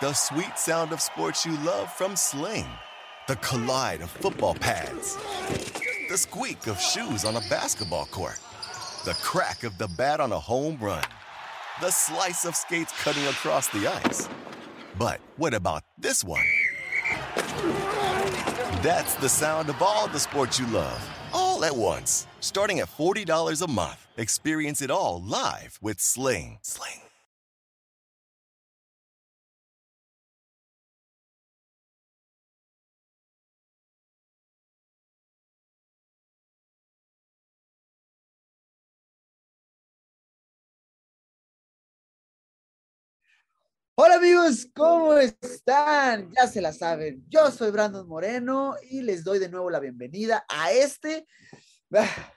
The sweet sound of sports you love from Sling. The collide of football pads. The squeak of shoes on a basketball court. The crack of the bat on a home run. The slice of skates cutting across the ice. But what about this one? That's the sound of all the sports you love, all at once. Starting at $40 a month, experience it all live with Sling. Sling. Hola amigos, ¿cómo están? Ya se la saben, yo soy Brandon Moreno y les doy de nuevo la bienvenida a este... ah,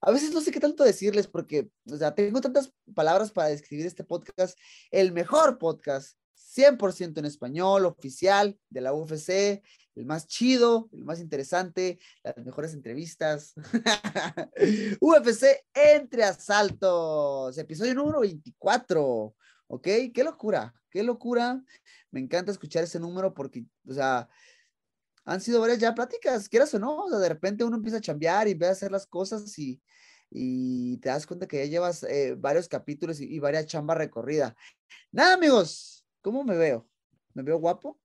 A veces no sé qué tanto decirles porque, o sea, tengo tantas palabras para describir este podcast, el mejor podcast, 100% en español, oficial de la UFC, el más chido, el más interesante, las mejores entrevistas. UFC entre asaltos, episodio número 24. ¿Ok? Qué locura, qué locura. Me encanta escuchar ese número porque, o sea, han sido varias ya pláticas, quieras o no, o sea, de repente uno empieza a chambear y ve a hacer las cosas y, y te das cuenta que ya llevas eh, varios capítulos y, varias chambas recorrida. Nada, amigos, ¿cómo me veo? ¿Me veo guapo?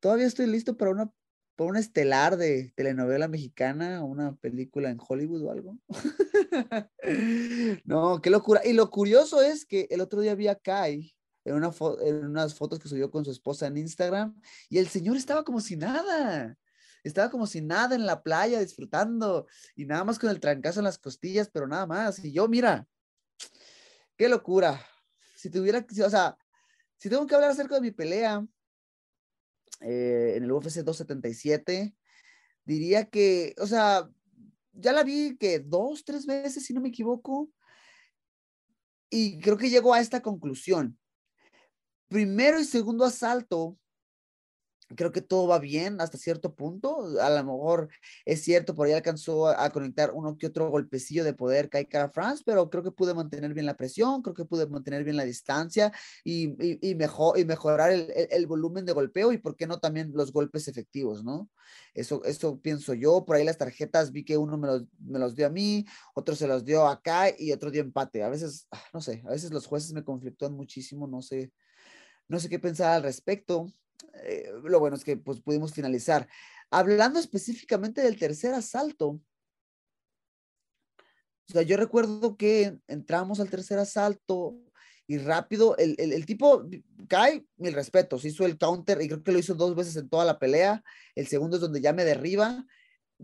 Todavía estoy listo para una, para una estelar de telenovela mexicana o una película en Hollywood o algo. No, qué locura. Y lo curioso es que el otro día vi a Kai en, en unas fotos que subió con su esposa en Instagram y el señor estaba como si nada. Estaba como si nada en la playa disfrutando y nada más con el trancazo en las costillas, pero nada más. Y yo, mira, qué locura. Si tuviera, o sea, si tengo que hablar acerca de mi pelea eh, en el UFC 277, diría que, o sea, ya la vi que dos, tres veces, si no me equivoco, y creo que llego a esta conclusión. Primero y segundo asalto, creo que todo va bien hasta cierto punto. A lo mejor es cierto, por ahí alcanzó a, conectar uno que otro golpecillo de poder Kai Kara France, pero creo que pude mantener bien la presión, creo que pude mantener bien la distancia y, y, mejor, y mejorar el, el, el volumen de golpeo y, por qué no, también los golpes efectivos, ¿no? Eso, eso pienso yo. Por ahí las tarjetas vi que uno me los, me los dio a mí, otro se los dio acá y otro dio empate. A veces, ah, no sé, a veces los jueces me conflictúan muchísimo, no sé, no sé qué pensar al respecto. Eh, lo bueno es que pues pudimos finalizar. Hablando específicamente del tercer asalto, o sea, yo recuerdo que entramos al tercer asalto y rápido, el, el, el tipo cae, mil respetos, hizo el counter y creo que lo hizo dos veces en toda la pelea. El segundo es donde ya me derriba,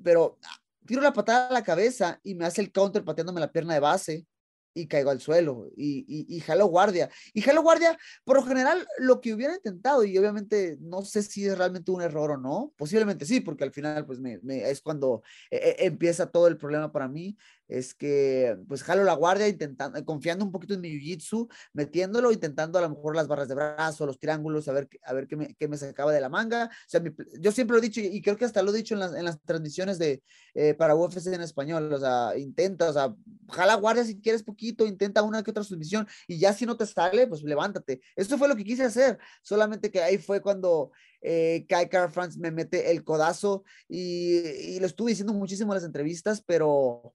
pero tiro la patada a la cabeza y me hace el counter pateándome la pierna de base y caigo al suelo y, y, y jalo guardia. Y jalo guardia, por lo general, lo que hubiera intentado, y obviamente no sé si es realmente un error o no, posiblemente sí, porque al final, pues me, es cuando eh, empieza todo el problema para mí, es que pues jalo la guardia intentando, confiando un poquito en mi jiu-jitsu, metiéndolo, intentando a lo mejor las barras de brazo, los triángulos, a ver, a ver qué, me, qué me sacaba de la manga. O sea, yo siempre lo he dicho y creo que hasta lo he dicho en las, en las transmisiones de eh, para UFC en español, o sea, intenta, o sea, jala guardia si quieres poquito, intenta una que otra submisión y ya si no te sale, pues levántate. Eso fue lo que quise hacer, solamente que ahí fue cuando eh, Kai Car France me mete el codazo y, y, lo estuve diciendo muchísimo en las entrevistas, pero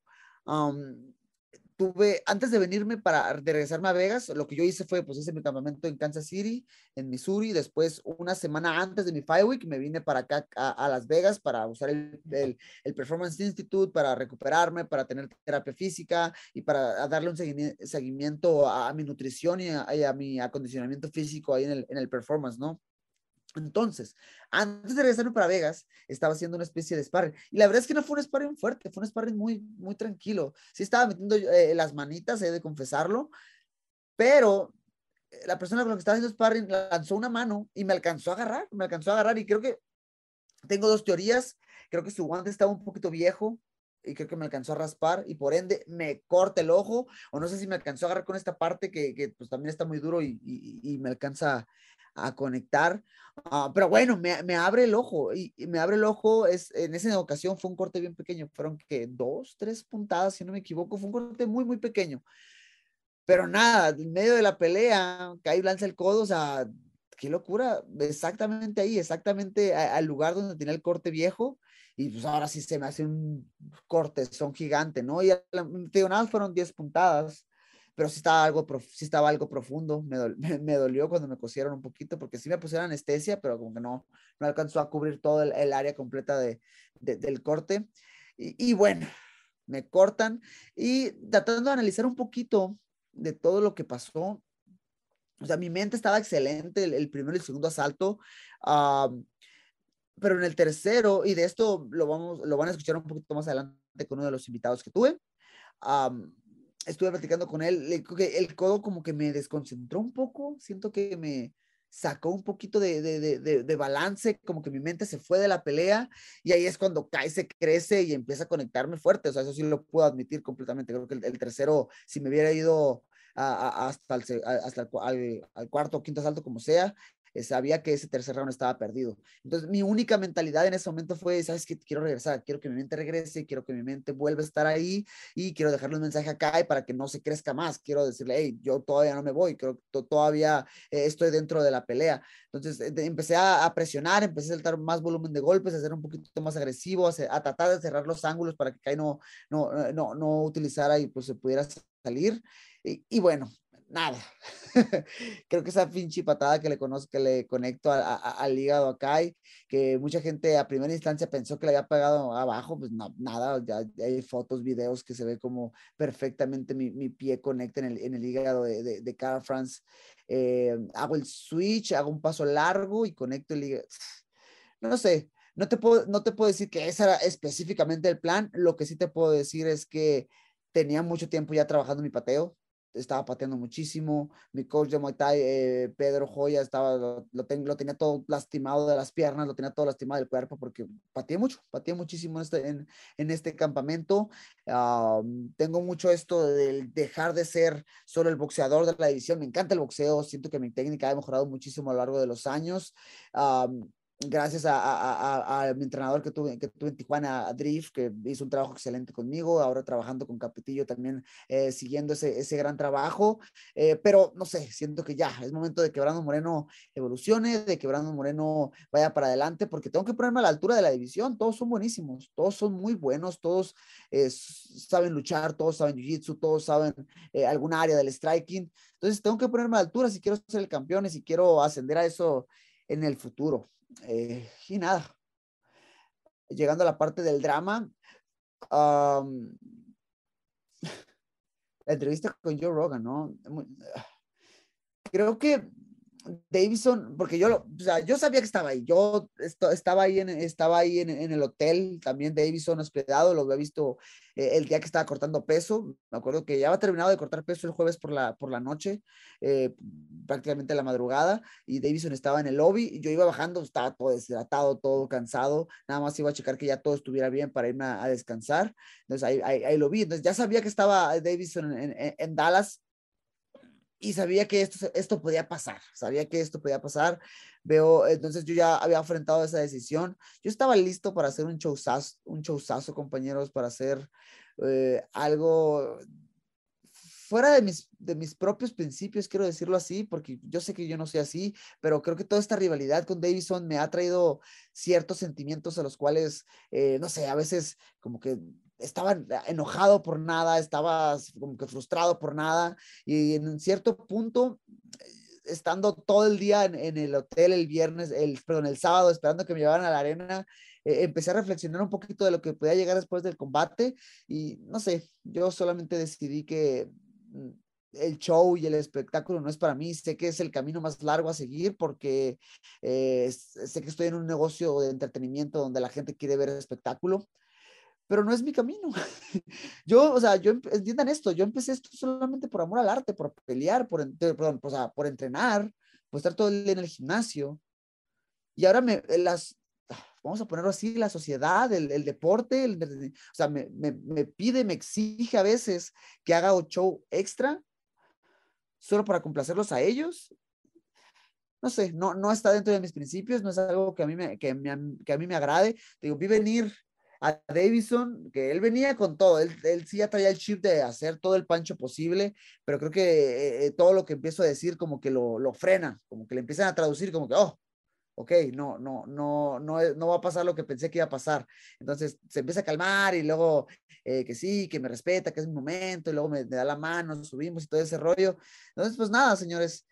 um, tuve, antes de venirme para de regresarme a Vegas, lo que yo hice fue, pues hice mi campamento en Kansas City, en Missouri, después una semana antes de mi Fight Week me vine para acá a, a Las Vegas para usar el, el, el, Performance Institute, para recuperarme, para tener terapia física y para darle un seguimiento a, a mi nutrición y a, y a, mi acondicionamiento físico ahí en el, en el performance, ¿no? Entonces, antes de regresarme para Vegas, estaba haciendo una especie de sparring. Y la verdad es que no fue un sparring fuerte, fue un sparring muy, muy tranquilo. Sí estaba metiendo eh, las manitas, he de confesarlo, pero la persona con la que estaba haciendo sparring lanzó una mano y me alcanzó a agarrar, me alcanzó a agarrar y creo que tengo dos teorías. Creo que su guante estaba un poquito viejo y creo que me alcanzó a raspar y por ende me corta el ojo o no sé si me alcanzó a agarrar con esta parte que, que pues también está muy duro y, y, y me alcanza a conectar. Uh, pero bueno, me, me, abre el ojo y, me abre el ojo. Es, en esa ocasión fue un corte bien pequeño. Fueron que dos, tres puntadas, si no me equivoco. Fue un corte muy, muy pequeño. Pero nada, en medio de la pelea, Kai lanza el codo, o sea, qué locura, exactamente ahí, exactamente al lugar donde tenía el corte viejo, y pues ahora sí se me hace un corte, son gigante, ¿no? Y digo, nada, fueron 10 puntadas, pero sí estaba algo, sí estaba algo profundo, me, me, dolió cuando me cosieron un poquito, porque sí me pusieron anestesia, pero como que no, no alcanzó a cubrir todo el, área completa de, del corte. Y, y bueno, me cortan y tratando de analizar un poquito de todo lo que pasó, o sea, mi mente estaba excelente el, primero y el segundo asalto, pero en el tercero, y de esto lo, vamos, lo van a escuchar un poquito más adelante con uno de los invitados que tuve, estuve platicando con él, el codo como que me desconcentró un poco, siento que me sacó un poquito de, de, de, de, balance, como que mi mente se fue de la pelea y ahí es cuando cae, se crece y empieza a conectarme fuerte, o sea, eso sí lo puedo admitir completamente, creo que el, el tercero, si me hubiera ido hasta, el, hasta el, al, cuarto o quinto asalto, como sea, sabía que ese tercer round estaba perdido. Entonces, mi única mentalidad en ese momento fue, ¿sabes qué? Quiero regresar, quiero que mi mente regrese, quiero que mi mente vuelva a estar ahí y quiero dejarle un mensaje acá y para que no se crezca más. Quiero decirle, hey, yo todavía no me voy, creo que todavía eh, estoy dentro de la pelea. Entonces, eh, empecé a, presionar, empecé a saltar más volumen de golpes, a ser un poquito más agresivo, a, a tratar de cerrar los ángulos para que Kai no, no, no, no utilizara y pues se pudiera salir. Y, bueno, nada. Creo que esa pinche patada que le conozco, que le conecto al hígado acá, y que mucha gente a primera instancia pensó que le había pegado abajo, pues no, nada, ya, hay fotos, videos que se ve como perfectamente mi, mi pie conecta en el, en el hígado de, de, de Cara France. Eh, hago el switch, hago un paso largo y conecto el hígado. No sé, no te puedo, no te puedo decir que ese era específicamente el plan, lo que sí te puedo decir es que tenía mucho tiempo ya trabajando mi pateo, estaba pateando muchísimo. Mi coach de Muay Thai, eh, Pedro Joya, estaba, lo, lo, lo, tenía todo lastimado de las piernas, lo tenía todo lastimado del cuerpo porque pateé mucho, pateé muchísimo en este, en, en este campamento. tengo mucho esto de dejar de ser solo el boxeador de la división. Me encanta el boxeo, siento que mi técnica ha mejorado muchísimo a lo largo de los años gracias a, mi entrenador que tuve, que tuve en Tijuana, Drift, que hizo un trabajo excelente conmigo, ahora trabajando con Capetillo también, eh, siguiendo ese, ese, gran trabajo, eh, pero no sé, siento que ya es momento de que Brandon Moreno evolucione, de que Brandon Moreno vaya para adelante, porque tengo que ponerme a la altura de la división, todos son buenísimos, todos son muy buenos, todos eh, saben luchar, todos saben jiu-jitsu, todos saben alguna área del striking, entonces tengo que ponerme a la altura si quiero ser el campeón y si quiero ascender a eso en el futuro. Eh, y nada, llegando a la parte del drama, la entrevista con Joe Rogan, ¿no? Creo que Davison, porque yo, o sea, yo sabía que estaba ahí, yo estaba ahí, en, estaba ahí en, el hotel, también Davison hospedado, lo había visto eh, el día que estaba cortando peso, me acuerdo que ya había terminado de cortar peso el jueves por la, por la noche, eh, prácticamente la madrugada, y Davison estaba en el lobby, y yo iba bajando, estaba todo deshidratado, todo cansado, nada más iba a checar que ya todo estuviera bien para irme a, descansar, entonces ahí, ahí, lo vi, entonces ya sabía que estaba Davison en, en Dallas, y sabía que esto, esto podía pasar, sabía que esto podía pasar. Veo, entonces yo ya había enfrentado esa decisión. Yo estaba listo para hacer un showzazo, un showzazo compañeros, para hacer eh, algo fuera de mis, de mis propios principios, quiero decirlo así, porque yo sé que yo no soy así, pero creo que toda esta rivalidad con Davison me ha traído ciertos sentimientos a los cuales, eh, no sé, a veces como que estaba enojado por nada, estaba como que frustrado por nada y en cierto punto estando todo el día en, el hotel el viernes, el, perdón, el sábado esperando que me llevaran a la arena, eh, empecé a reflexionar un poquito de lo que podía llegar después del combate y no sé, yo solamente decidí que mm, el show y el espectáculo no es para mí, sé que es el camino más largo a seguir porque eh, sé que estoy en un negocio de entretenimiento donde la gente quiere ver espectáculo pero no es mi camino. Yo, o sea, yo entiendan esto, yo empecé esto solamente por amor al arte, por pelear, por, perdón, o sea, por entrenar, por estar todo el día en el gimnasio. Y ahora me, las, vamos a ponerlo así, la sociedad, el, el deporte, el, o sea, me, me, me, pide, me exige a veces que haga un show extra solo para complacerlos a ellos. No sé, no, no está dentro de mis principios, no es algo que a mí me, que, me, que a mí me agrade. Digo, vi venir a Davison, que él venía con todo, él, él sí ya traía el chip de hacer todo el pancho posible, pero creo que eh, eh, todo lo que empiezo a decir como que lo, lo frena, como que le empiezan a traducir como que, oh, ok, no, no, no, no, no va a pasar lo que pensé que iba a pasar. Entonces se empieza a calmar y luego eh, que sí, que me respeta, que es mi momento, y luego me, da la mano, subimos y todo ese rollo. Entonces, pues nada, señores,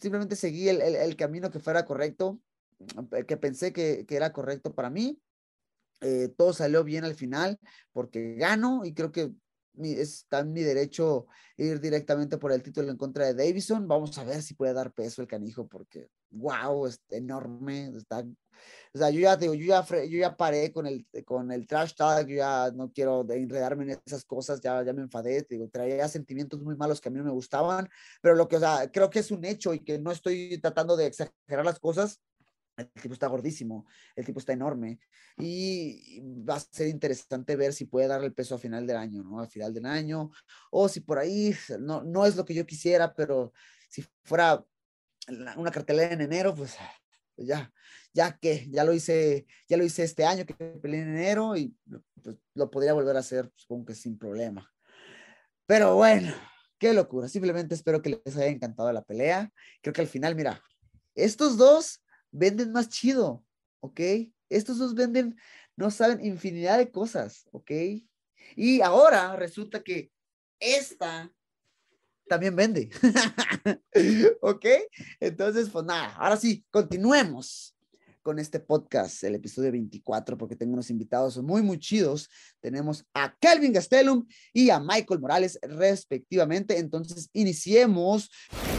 simplemente seguí el, el, el, camino que fuera correcto, que pensé que, que era correcto para mí. Eh, todo salió bien al final porque gano y creo que está en mi derecho ir directamente por el título en contra de Davison. Vamos a ver si puede dar peso el canijo porque, wow, es enorme. Está, o sea, yo ya digo, yo ya, yo ya paré con el, con el trash talk, yo ya no quiero enredarme en esas cosas, ya, ya me enfadé, digo, traía sentimientos muy malos que a mí no me gustaban, pero lo que, o sea, creo que es un hecho y que no estoy tratando de exagerar las cosas el tipo está gordísimo, el tipo está enorme y va a ser interesante ver si puede darle el peso a final del año, ¿no? A final del año, o si por ahí, no, no es lo que yo quisiera, pero si fuera una cartelera en enero, pues, pues ya, ya que, ya lo hice, ya lo hice este año que peleé en enero y pues, lo podría volver a hacer, supongo que sin problema. Pero bueno, qué locura, simplemente espero que les haya encantado la pelea. Creo que al final, mira, estos dos venden más chido, ¿ok? Estos dos venden, no saben, infinidad de cosas, ¿ok? Y ahora resulta que esta también vende, ¿ok? Entonces, pues nada, ahora sí, continuemos con este podcast, el episodio 24, porque tengo unos invitados muy, muy chidos. Tenemos a Kelvin Gastelum y a Michael Morales, respectivamente. Entonces, iniciemos.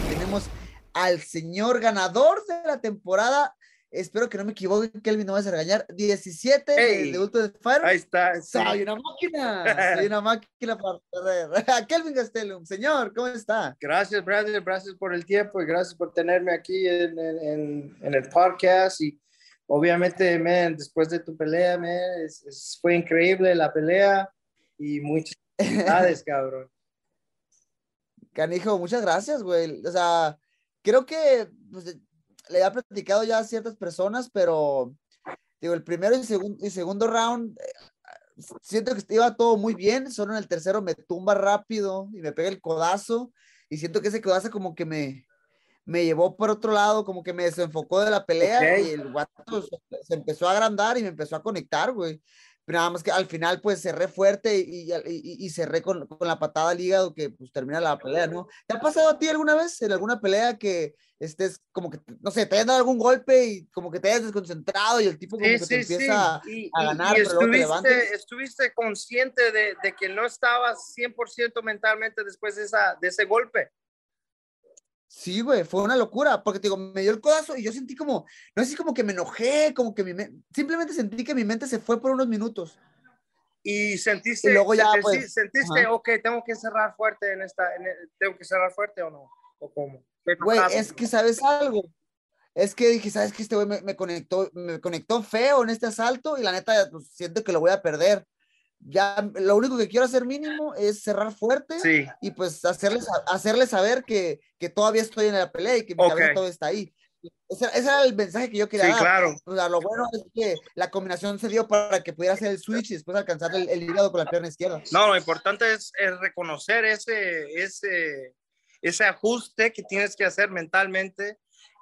Tenemos al señor ganador de la temporada. Espero que no me equivoque, Kelvin, no vas a regañar. 17 de Ultimate Fire. Ahí está. Soy una máquina. Soy una máquina para perder. Kelvin Gastelum, señor, ¿cómo está? Gracias, Brandon. Gracias por el tiempo y gracias por tenerme aquí en, en, en el podcast. Y obviamente, man, después de tu pelea, man, fue increíble la pelea y muchas felicidades, cabrón. Canijo, muchas gracias, güey. O sea, creo que pues, le había platicado ya a ciertas personas, pero digo, el primero y, segundo y segundo round, eh, siento que iba todo muy bien, solo en el tercero me tumba rápido y me pega el codazo, y siento que ese codazo como que me, me llevó por otro lado, como que me desenfocó de la pelea y el guato se, empezó a agrandar y me empezó a conectar, güey nada más que al final pues cerré fuerte y, y, y cerré con, con, la patada al hígado que pues termina la pelea, ¿no? ¿Te ha pasado a ti alguna vez en alguna pelea que estés como que, no sé, te hayan dado algún golpe y como que te hayas desconcentrado y el tipo como que te empieza a ganar, estuviste, estuviste consciente de, de, que no estabas 100% mentalmente después de, esa, de ese golpe? Sí, güey, fue una locura, porque te digo, me dio el codazo y yo sentí como, no sé, como que me enojé, como que mi simplemente sentí que mi mente se fue por unos minutos. Y sentiste, y luego ya, pues, sentiste, ok, tengo que cerrar fuerte en esta, tengo que cerrar fuerte o no, o cómo. Güey, es que sabes algo, es que dije, sabes que este güey me, me, conectó, me conectó feo en este asalto y la neta, pues, siento que lo voy a perder ya lo único que quiero hacer mínimo es cerrar fuerte y pues hacerles, hacerles saber que, que, todavía estoy en la pelea y que mi cabeza todo está ahí. Ese, era el mensaje que yo quería sí, Claro. O sea, lo bueno es que la combinación se dio para que pudiera hacer el switch y después alcanzar el, el hígado con la pierna izquierda. No, lo importante es, es reconocer ese, ese, ese ajuste que tienes que hacer mentalmente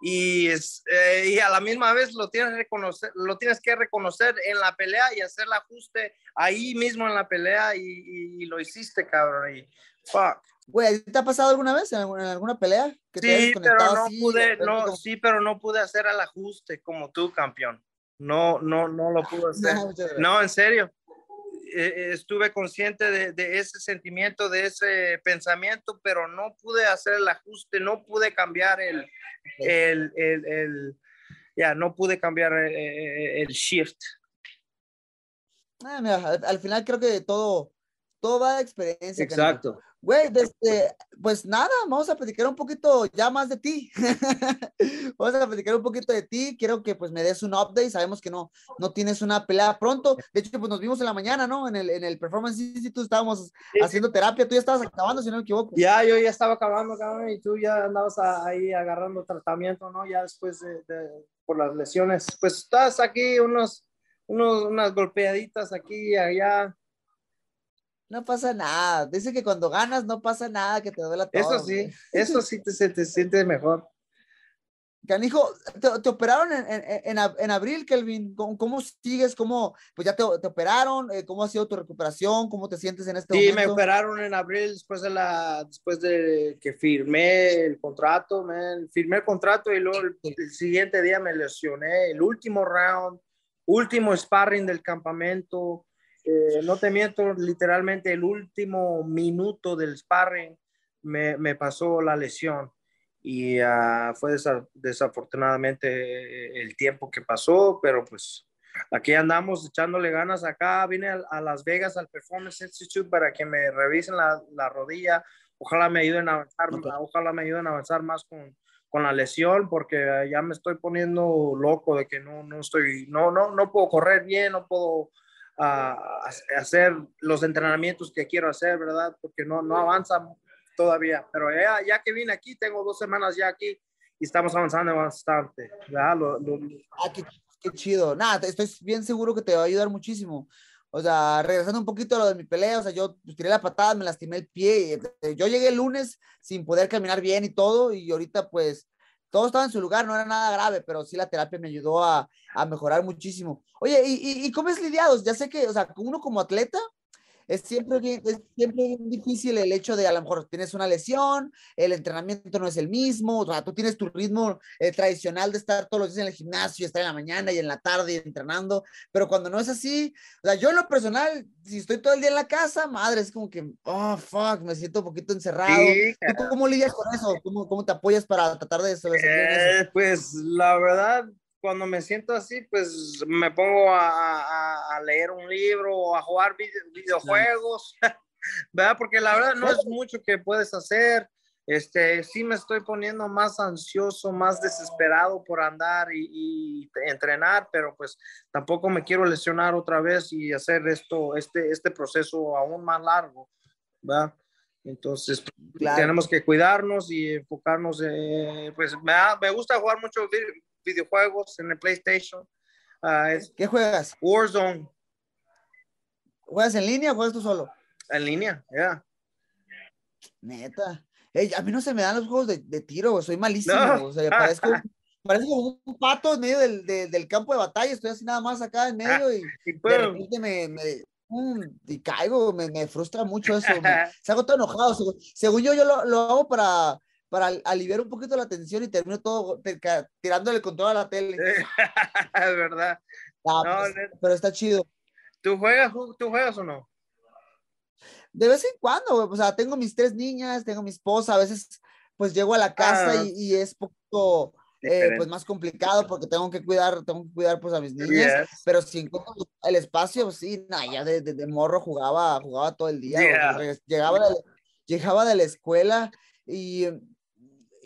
y, es, eh, y a la misma vez lo tienes, reconocer, lo tienes que reconocer en la pelea y hacer el ajuste ahí mismo en la pelea y, y lo hiciste, cabrón. Y fuck. Güey, ¿te ha pasado alguna vez en alguna, pelea? Que sí, pero no pude, no, sí, pero no pude hacer el ajuste como tú, campeón. No, no, no lo pude hacer. No, en serio. E, estuve consciente de, de, ese sentimiento, de ese pensamiento, pero no pude hacer el ajuste, no pude cambiar el, el, el, el ya, no pude cambiar el, eh, el shift. Ah, mira, al, final creo que todo, todo va de experiencia. Exacto. Güey, desde, pues nada, vamos a platicar un poquito ya más de ti. vamos a platicar un poquito de ti. Quiero que pues me des un update. Sabemos que no, no tienes una pelea pronto. De hecho, pues nos vimos en la mañana, ¿no? En el, en el Performance Institute estábamos haciendo terapia. Tú ya estabas acabando, si no me equivoco. Ya, yo ya estaba acabando, cabrón, y tú ya andabas ahí agarrando tratamiento, ¿no? Ya después de, de por las lesiones. Pues estás aquí unos unos, unas golpeaditas aquí y allá. No pasa nada. Dice que cuando ganas no pasa nada, que te duela todo. Eso sí, eso sí te, se te siente mejor. Canijo, te, te operaron en, en, en, abril, Kelvin. ¿Cómo, ¿Cómo, sigues? ¿Cómo, pues ya te, te operaron? Eh, ¿Cómo ha sido tu recuperación? ¿Cómo te sientes en este sí, momento? Sí, me operaron en abril después de, la, después de que firmé el contrato, man. Firmé el contrato y luego el, el siguiente día me lesioné. El último round, último sparring del campamento. Eh, no te miento, literalmente el último minuto del sparring me, me pasó la lesión y uh, fue desafortunadamente el tiempo que pasó, pero pues aquí andamos echándole ganas acá. Vine a, a Las Vegas al Performance Institute para que me revisen la, la rodilla. Ojalá me ayuden a avanzar, okay. ojalá me ayuden a avanzar más con, con la lesión porque ya me estoy poniendo loco de que no, no estoy, no, no, no puedo correr bien, no puedo uh, hacer los entrenamientos que quiero hacer, ¿verdad? Porque no, no avanza todavía, pero ya, ya que vine aquí, tengo dos semanas ya aquí y estamos avanzando bastante. ¿verdad? Lo, lo... Ah, qué, qué, chido. Nada, estoy bien seguro que te va a ayudar muchísimo. O sea, regresando un poquito a lo de mi pelea, o sea, yo tiré la patada, me lastimé el pie. Yo llegué el lunes sin poder caminar bien y todo, y ahorita pues todo estaba en su lugar, no era nada grave, pero sí la terapia me ayudó a, a mejorar muchísimo. Oye, ¿y, y, cómo es lidiados? Ya sé que, o sea, uno como atleta, es siempre bien, es siempre bien difícil el hecho de a lo mejor tienes una lesión, el entrenamiento no es el mismo, o sea, tú tienes tu ritmo eh, tradicional de estar todos los días en el gimnasio, estar en la mañana y en la tarde entrenando, pero cuando no es así, o sea, yo en lo personal, si estoy todo el día en la casa, madre, es como que, oh, fuck, me siento un poquito encerrado. Sí, ¿Tú cómo lidias con eso? ¿Cómo, cómo te apoyas para tratar de sobresalir eh, eso? Pues la verdad, cuando me siento así, pues me pongo a, a, a leer un libro o a jugar video, videojuegos, ¿verdad? Porque la verdad no es mucho que puedes hacer. Este, sí me estoy poniendo más ansioso, más desesperado por andar y, y, entrenar, pero pues tampoco me quiero lesionar otra vez y hacer esto, este, este proceso aún más largo, ¿verdad? Entonces, claro. tenemos que cuidarnos y enfocarnos. Eh, pues me, me, gusta jugar mucho videojuegos en el PlayStation. Uh, es ¿Qué juegas? Warzone. ¿Juegas en línea o juegas tú solo? En línea, ya. Yeah. Neta. Hey, a mí no se me dan los juegos de, de tiro, soy malísimo. No. O sea, parezco, parezco como un pato en medio del, de, del, campo de batalla. Estoy así nada más acá en medio y, y de repente me, me y caigo, me, me, frustra mucho eso. Me, se hago todo enojado. Según, según yo, yo lo, lo hago para, para aliviar un poquito la tensión y termino todo tirándole el control a la tele. es verdad. Ah, no, pues, pero está chido. ¿Tú juegas, ¿Tú juegas o no? De vez en cuando, o sea, tengo mis tres niñas, tengo mi esposa, a veces pues llego a la casa ah, y, y, es poco, eh, pues más complicado porque tengo que cuidar, tengo que cuidar pues a mis niñas, yes. pero si encuentro el espacio, sí, nah, ya de, de, de, morro jugaba, jugaba todo el día, yeah. llegaba, de, llegaba de la escuela y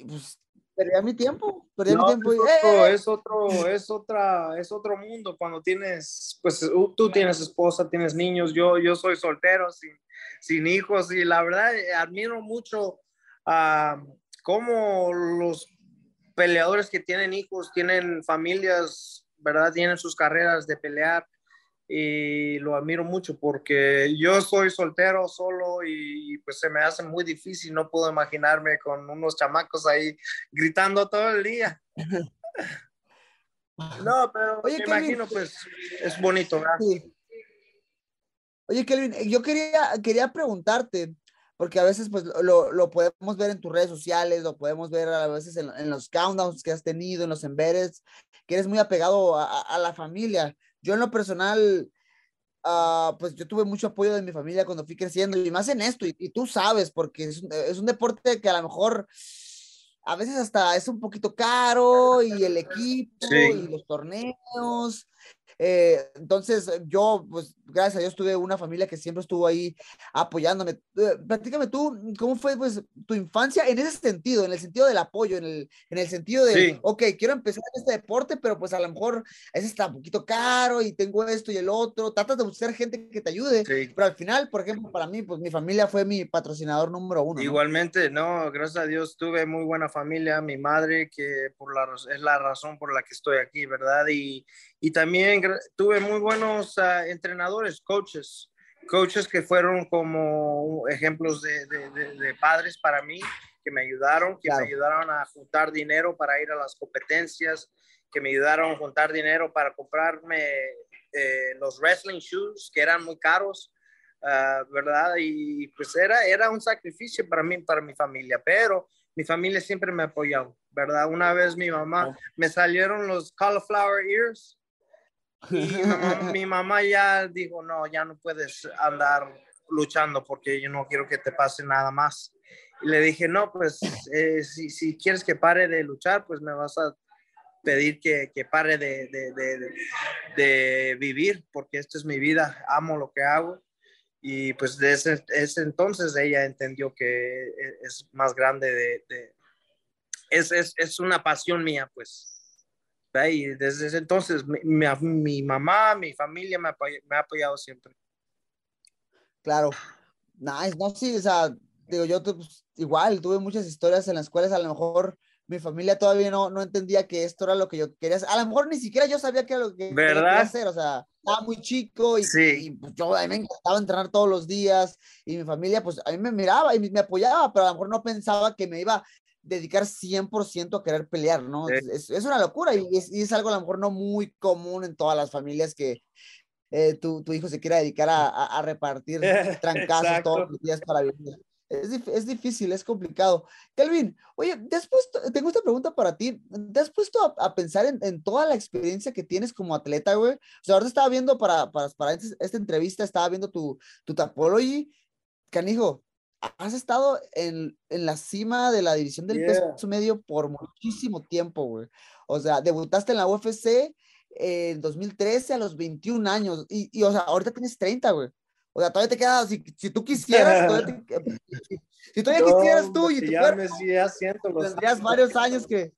pues perdía mi tiempo, perdía no, mi tiempo. Es, y, otro, eh, es otro, es otra, es otro mundo cuando tienes, pues tú tienes esposa, tienes niños, yo, yo soy soltero, sin, sin hijos y la verdad eh, admiro mucho uh, cómo los peleadores que tienen hijos, tienen familias, ¿verdad? Tienen sus carreras de pelear y lo admiro mucho porque yo soy soltero solo y pues se me hace muy difícil, no puedo imaginarme con unos chamacos ahí gritando todo el día. No, pero Oye, me Kelvin, imagino pues es bonito. Sí. Oye, Kelvin, yo quería, quería preguntarte, porque a veces pues lo, lo, podemos ver en tus redes sociales, lo podemos ver a veces en, en los countdowns que has tenido, en los embeddeds, que eres muy apegado a, a la familia. Yo en lo personal, uh, pues yo tuve mucho apoyo de mi familia cuando fui creciendo y más en esto, y, y tú sabes, porque es, es, un deporte que a lo mejor a veces hasta es un poquito caro y el equipo sí. y los torneos. Eh, entonces, yo, pues, gracias a Dios, tuve una familia que siempre estuvo ahí apoyándome. Eh, platícame tú, ¿cómo fue, pues, tu infancia en ese sentido, en el sentido del apoyo, en el, en el sentido de, sí. ok, quiero empezar este deporte, pero pues a lo mejor ese está un poquito caro y tengo esto y el otro. Tratas de buscar gente que te ayude, sí. pero al final, por ejemplo, para mí, pues mi familia fue mi patrocinador número uno. Igualmente, no, no gracias a Dios tuve muy buena familia, mi madre, que por la, es la razón por la que estoy aquí, ¿verdad? Y, y también tuve muy buenos ah, entrenadores, coaches, coaches que fueron como ejemplos de, de, padres para mí, que me ayudaron, que me ayudaron a juntar dinero para ir a las competencias, que me ayudaron a juntar dinero para comprarme eh, los wrestling shoes, que eran muy caros, uh, ¿verdad? Y pues era, era un sacrificio para mí, para mi familia, pero mi familia siempre me apoyó, ¿verdad? Una vez mi mamá, me salieron los cauliflower ears y mi mamá ya dijo, no, ya no puedes andar luchando porque yo no quiero que te pase nada más. Y le dije, no, pues eh, si, si, quieres que pare de luchar, pues me vas a pedir que, que pare de, de, de, de, vivir, porque esto es mi vida, amo lo que hago. Y pues desde ese, entonces ella entendió que e, es más grande de... es, es, es, una pasión mía, pues. Y desde ese entonces mi, mi, mamá, mi familia me, me ha apoyado siempre. Claro. Nice, no, sí, o sea, digo, yo pues, igual tuve muchas historias en las cuales a lo mejor mi familia todavía no, no entendía que esto era lo que yo quería hacer. A lo mejor ni siquiera yo sabía que era lo que quería hacer, o sea, estaba muy chico y, y pues, yo a mí me encantaba entrenar todos los días y mi familia pues a mí me miraba y me apoyaba, pero a lo mejor no pensaba que me iba dedicar 100% a querer pelear, ¿no? Es, es, una locura y es, y es, algo a lo mejor no muy común en todas las familias que eh, tu, tu, hijo se quiera dedicar a, a, repartir trancazos todos los días para vivir. Es, es, difícil, es complicado. Kelvin, oye, después tengo esta pregunta para ti. ¿Te has puesto a, pensar en, en, toda la experiencia que tienes como atleta, güey? O sea, ahora estaba viendo para, para, para esta entrevista, estaba viendo tu, tu Tapology. Canijo, has estado en, en, la cima de la división del peso medio por muchísimo tiempo, güey. O sea, debutaste en la UFC en 2013 a los 21 años. Y, y o sea, ahorita tienes 30, güey. O sea, todavía te queda, si, si tú quisieras, si, todavía quisieras tú y tu ya me siento tendrías varios años que,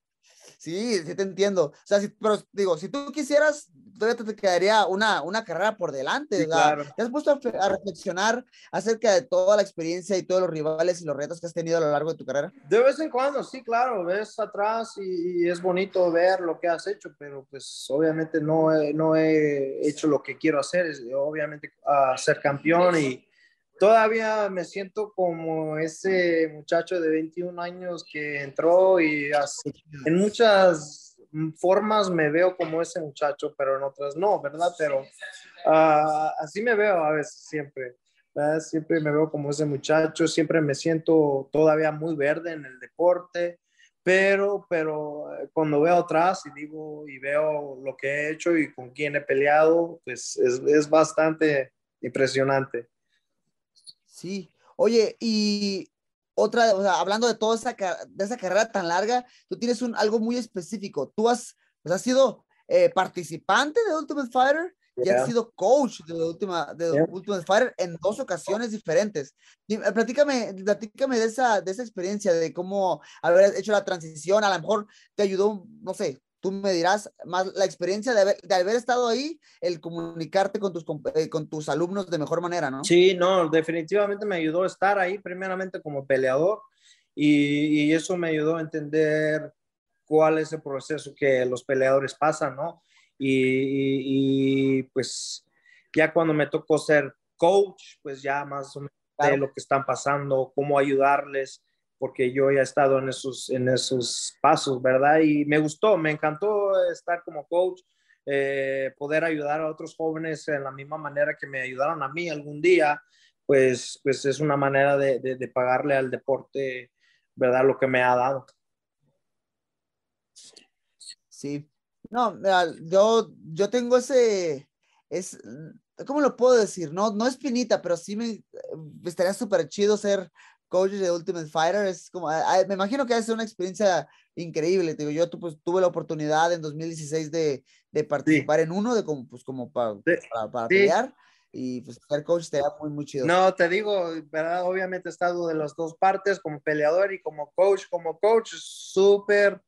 sí, sí te entiendo. O sea, pero digo, si tú quisieras, todavía te quedaría una, una carrera por delante. claro. ¿Te has puesto a, reflexionar acerca de toda la experiencia y todos los rivales y los retos que has tenido a lo largo de tu carrera? De vez en cuando, sí, claro, ves atrás y, es bonito ver lo que has hecho, pero pues obviamente no he, no he hecho lo que quiero hacer, es, obviamente a ser campeón y todavía me siento como ese muchacho de 21 años que entró y en muchas formas me veo como ese muchacho, pero en otras no, ¿verdad? Pero ah, así me veo a veces siempre. ¿verdad? Siempre me veo como ese muchacho, siempre me siento todavía muy verde en el deporte, pero, pero eh, cuando veo atrás y digo y veo lo que he hecho y con quién he peleado, pues es, es bastante impresionante. Sí, oye, y otra, o sea, hablando de toda esa, de esa carrera tan larga, tú tienes un, algo muy específico. Tú has, pues, has sido eh, participante de Ultimate Fighter y has sido coach de, última, de Ultimate Fighter en dos ocasiones diferentes. Y, eh, platícame, platícame de, esa, de esa experiencia, de cómo haber hecho la transición. A lo mejor te ayudó, no sé, tú me dirás más la experiencia de haber, de haber estado ahí, el comunicarte con tus, eh, con tus alumnos de mejor manera, ¿no? Sí, no, definitivamente me ayudó a estar ahí primeramente como peleador y, y, eso me ayudó a entender cuál es el proceso que los peleadores pasan, ¿no? Y, y, pues ya cuando me tocó ser coach, pues ya más o menos de lo que están pasando, cómo ayudarles porque yo ya he estado en esos, en esos pasos, ¿verdad? Y me gustó, me encantó estar como coach, eh, poder ayudar a otros jóvenes en la misma manera que me ayudaron a mí algún día, pues, pues es una manera de, de, pagarle al deporte, ¿verdad? Lo que me ha dado. Sí, no, yo, yo tengo ese, es, ¿cómo lo puedo decir? No, no es finita, pero sí me estaría súper chido ser coach de Ultimate Fighter, es como, me imagino que ha sido una experiencia increíble, digo, yo pues, tuve la oportunidad en 2016 de, de participar en uno, de como, pues como para, para, pelear, y pues ser coach estaría muy, muy chido. No, te digo, ¿verdad? Obviamente he estado de las dos partes, como peleador y como coach, como coach, súper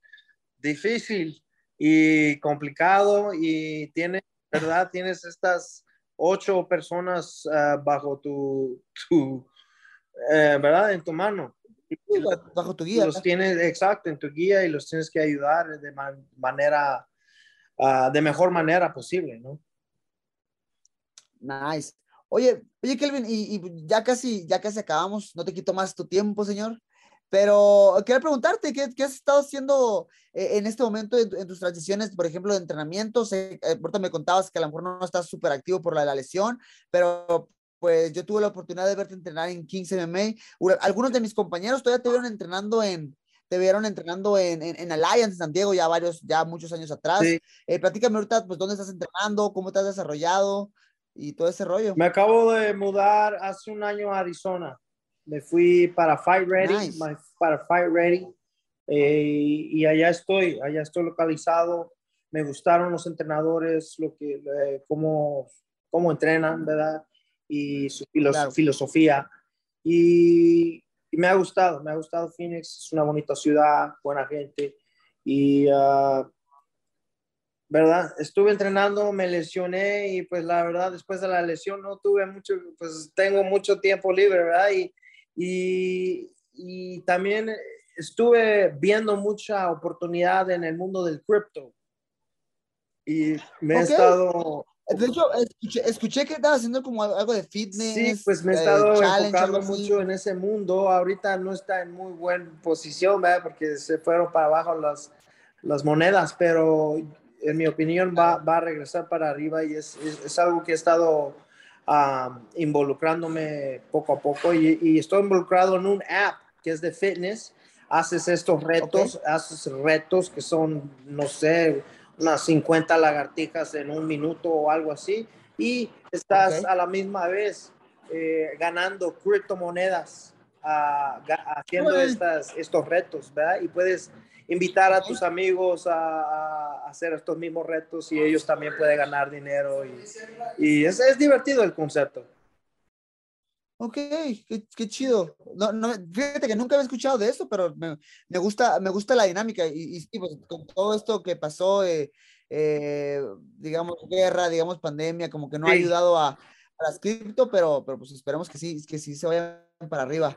difícil y complicado, y tiene, ¿verdad? Tienes estas ocho personas uh, bajo tu, tu eh, ¿verdad? En tu mano. bajo tu guía. Los tienes, exacto, en tu guía y los tienes que ayudar de manera ah, de mejor manera posible, ¿no? Nice. Oye, oye, Kelvin, y, ya casi, ya casi acabamos, no te quito más tu tiempo, señor. Pero quería preguntarte, ¿qué, qué has estado haciendo eh, en este momento en, tus transiciones, por ejemplo, de entrenamiento? Sé, eh, ahorita me contabas que a lo mejor no estás súper activo por la, la, lesión, pero pues yo tuve la oportunidad de verte entrenar en Kings MMA. Algunos de mis compañeros todavía te vieron entrenando en, te vieron entrenando en, en, en Alliance, San Diego, ya varios, ya muchos años atrás. Eh, platícame ahorita, pues, ¿dónde estás entrenando? ¿Cómo te has desarrollado? Y todo ese rollo. Me acabo de mudar hace un año a Arizona me fui para Fight Ready, para Fight Ready, eh, y allá estoy, allá estoy localizado. Me gustaron los entrenadores, lo que, eh, cómo, cómo entrenan, ¿verdad? Y su filosofía. Y, me ha gustado, me ha gustado Phoenix, es una bonita ciudad, buena gente. Y, uh, ¿verdad? Estuve entrenando, me lesioné y pues la verdad después de la lesión no tuve mucho, pues tengo mucho tiempo libre, ¿verdad? Y y, y también estuve viendo mucha oportunidad en el mundo del cripto. Y me he estado... De hecho, escuché, que estaba haciendo como algo de fitness. Sí, pues me he estado enfocando mucho en ese mundo. Ahorita no está en muy buena posición, ¿verdad? Porque se fueron para abajo las, las monedas, pero en mi opinión va, va a regresar para arriba y es, es, es algo que he estado involucrándome poco a poco y, estoy involucrado en un app que es de fitness. Haces estos retos, haces retos que son, no sé, unas 50 lagartijas en un minuto o algo así y estás a la misma vez eh, ganando criptomonedas uh, haciendo estas, estos retos, ¿verdad? Y puedes invitar a tus amigos a, hacer estos mismos retos y ellos también pueden ganar dinero y, y es, es, divertido el concepto. Ok, qué, qué chido. No, no, fíjate que nunca había escuchado de eso, pero me, me gusta, me gusta la dinámica y, y pues, con todo esto que pasó, eh, eh, digamos, guerra, digamos, pandemia, como que no ha ayudado a, a las cripto, pero, pero pues esperemos que sí, que sí se vayan para arriba.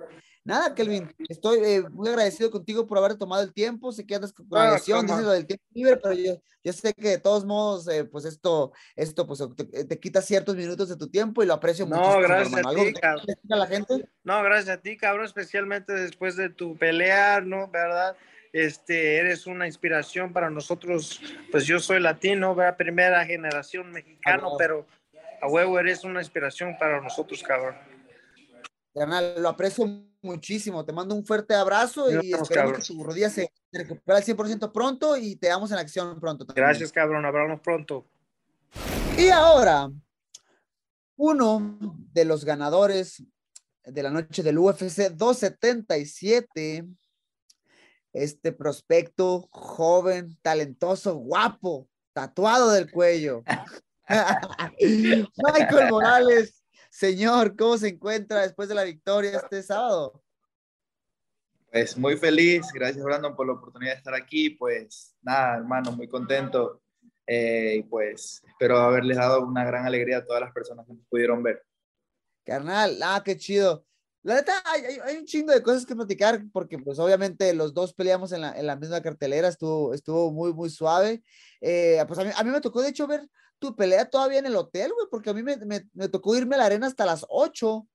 Nada, Kelvin, estoy eh, muy agradecido contigo por haber tomado el tiempo. Sé que andas con la lesión, dices lo del tiempo libre, pero yo, yo sé que de todos modos, eh, pues esto, esto pues te, quita ciertos minutos de tu tiempo y lo aprecio no, mucho. Gracias a ti, cabrón. A la gente? No, gracias a ti, cabrón, especialmente después de tu pelea, ¿no? ¿Verdad? Este, eres una inspiración para nosotros, pues yo soy latino, ¿verdad? Primera generación mexicano, pero a huevo eres una inspiración para nosotros, cabrón. lo aprecio muchísimo. Te mando un fuerte abrazo y espero que tu rodilla se recupere al 100% pronto y te damos en acción pronto. Gracias, cabrón. Hablamos pronto. Y ahora, uno de los ganadores de la noche del UFC 277, este prospecto joven, talentoso, guapo, tatuado del cuello. Michael Morales Señor, ¿cómo se encuentra después de la victoria este sábado? Pues muy feliz, gracias Brandon por la oportunidad de estar aquí, pues nada, hermano, muy contento eh, y pues espero haberles dado una gran alegría a todas las personas que nos pudieron ver. Carnal, ah, qué chido. La neta, hay, un chingo de cosas que platicar porque pues obviamente los dos peleamos en la, en la misma cartelera, estuvo, estuvo muy, muy suave. Eh, pues a mí, a mí me tocó de hecho ver tu pelea todavía en el hotel, güey, porque a mí me, me, me, tocó irme a la arena hasta las 8.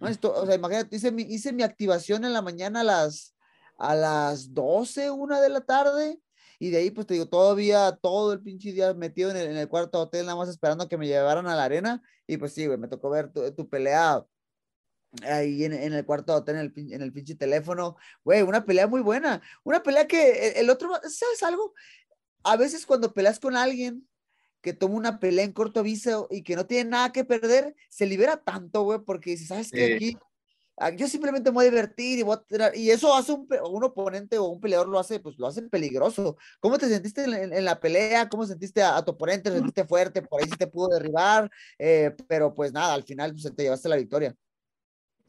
¿no? Esto, o sea, imagínate, hice mi, hice mi activación en la mañana a las, a las 12, una de la tarde, y de ahí, pues te digo, todavía todo el pinche día metido en el, en el cuarto hotel, nada más esperando que me llevaran a la arena, y pues sí, güey, me tocó ver tu, tu pelea ahí en, en, el cuarto hotel, en el, en el pinche teléfono, güey, una pelea muy buena, una pelea que el, el otro, ¿sabes algo? A veces cuando peleas con alguien, que toma una pelea en corto aviso y que no tiene nada que perder, se libera tanto, güey, porque si sabes que aquí ah, yo simplemente me voy a divertir y, voy a y eso hace un, un, oponente o un peleador lo hace, pues lo hace peligroso. ¿Cómo te sentiste en, en la pelea? ¿Cómo sentiste a, tu oponente? ¿Te sentiste fuerte? Por ahí sí te pudo derribar, eh, pero pues nada, al final pues, te llevaste la victoria.